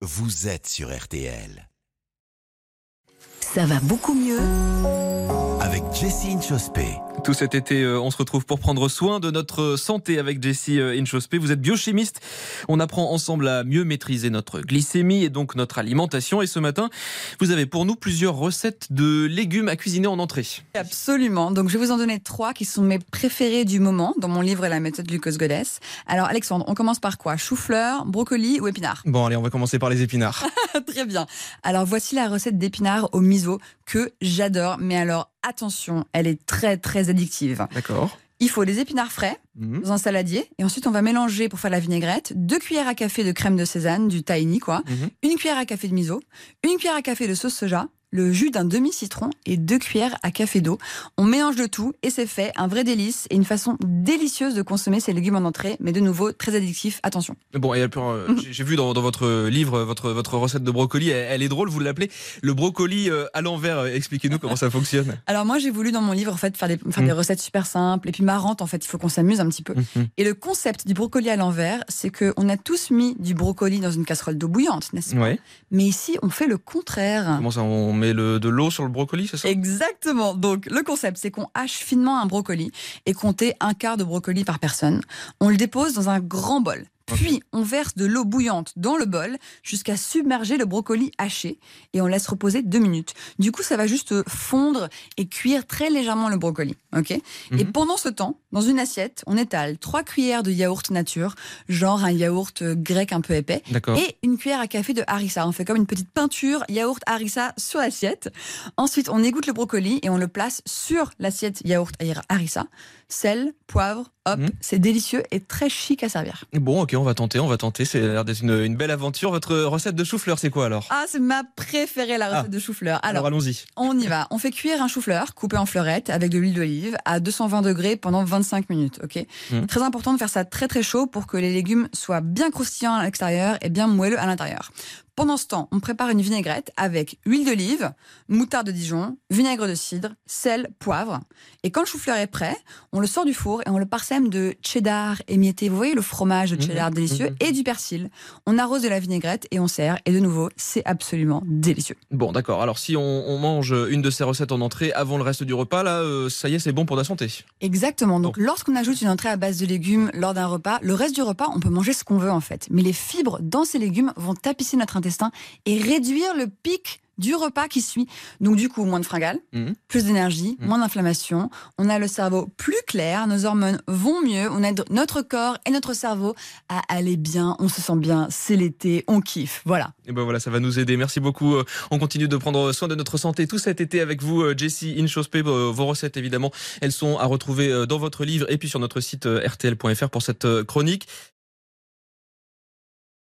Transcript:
vous êtes sur RTL. Ça va beaucoup mieux Avec Jessie Inchospé. Tout cet été, euh, on se retrouve pour prendre soin de notre santé avec Jessie euh, Inchospé. Vous êtes biochimiste. On apprend ensemble à mieux maîtriser notre glycémie et donc notre alimentation. Et ce matin, vous avez pour nous plusieurs recettes de légumes à cuisiner en entrée. Absolument. Donc, je vais vous en donner trois qui sont mes préférés du moment dans mon livre La méthode Glucose Goddess. Alors, Alexandre, on commence par quoi? Chou-fleur, brocoli ou épinard Bon, allez, on va commencer par les épinards. Très bien. Alors, voici la recette d'épinards au miso que j'adore. Mais alors, attention, elle est très, très addictive. D'accord. Il faut des épinards frais Mhm. dans un saladier. Et ensuite, on va mélanger pour faire la vinaigrette deux cuillères à café de crème de sésame, du tahini, quoi. Mhm. Une cuillère à café de miso, une cuillère à café de sauce soja, le jus d'un demi-citron et deux cuillères à café d'eau. On mélange le tout et c'est fait, un vrai délice et une façon délicieuse de consommer ces légumes en entrée, mais de nouveau très addictif. Attention. Bon, et euh, j'ai- vu dans, dans votre livre votre, votre recette de brocoli, elle, elle est drôle, vous l'appelez le brocoli euh, à l'envers. Expliquez-nous comment ça fonctionne. Alors moi, j'ai voulu dans mon livre en fait faire des, faire des Mm. recettes super simples et puis marrantes. En fait, il faut qu'on s'amuse un petit peu. Mhm. Et le concept du brocoli à l'envers, c'est que on a tous mis du brocoli dans une casserole d'eau bouillante, n'est-ce pas? Ouais. Mais ici, on fait le contraire. Comment ça, on met le, de l'eau sur le brocoli, c'est ça? Exactement. Donc, le concept, c'est qu'on hache finement un brocoli et compter un quart de brocoli par personne. On le dépose dans un grand bol. Puis, on verse de l'eau bouillante dans le bol jusqu'à submerger le brocoli haché et on laisse reposer deux minutes. Du coup, ça va juste fondre et cuire très légèrement le brocoli. Ok? Et Mhm. pendant ce temps, dans une assiette, on étale trois cuillères de yaourt nature, genre un yaourt euh, grec un peu épais, D'accord. et une cuillère à café de harissa. On fait comme une petite peinture yaourt harissa sur l'assiette. Ensuite, on égoutte le brocoli et on le place sur l'assiette yaourt harissa. Sel, poivre, hop, Mhm. c'est délicieux et très chic à servir. Bon, ok, on va tenter, on va tenter. C'est l'air d'être une, une belle aventure. Votre recette de chou-fleur, c'est quoi alors? Ah, c'est ma préférée, la recette Ah. de chou-fleur. Alors, Alors, allons-y. on y va. On fait cuire un chou-fleur coupé en fleurettes avec de l'huile d'olive à 220 degrés pendant 25 minutes. Ok? Mhm. Très important de faire ça très très chaud pour que les légumes soient bien croustillants à l'extérieur et bien moelleux à l'intérieur. Pendant ce temps, on prépare une vinaigrette avec huile d'olive, moutarde de Dijon, vinaigre de cidre, sel, poivre. Et quand le chou-fleur est prêt, on le sort du four et on le parsème de cheddar émietté. Vous voyez le fromage de Mhm. cheddar délicieux Mhm. et du persil. On arrose de la vinaigrette et on sert. Et de nouveau, c'est absolument délicieux. Bon, d'accord. Alors, si on, on mange une de ces recettes en entrée avant le reste du repas, là, euh, ça y est, c'est bon pour la santé. Exactement. Donc, lorsqu'on ajoute une entrée à base de légumes lors d'un repas, le reste du repas, on peut manger ce qu'on veut en fait. Mais les fibres dans ces légumes vont tapisser notre intestin et réduire le pic du repas qui suit. Donc, du coup, moins de fringales, Mhm. plus d'énergie, Mhm. moins d'inflammation. On a le cerveau plus clair, nos hormones vont mieux, on aide notre corps et notre cerveau à aller bien, on se sent bien, c'est l'été, on kiffe. Voilà. Et ben voilà, ça va nous aider. Merci beaucoup. Euh, On continue de prendre soin de notre santé tout cet été avec vous, euh, Jessie Inchospé. Euh, Vos recettes, évidemment, elles sont à retrouver dans votre livre et puis sur notre site rtl.fr pour cette chronique.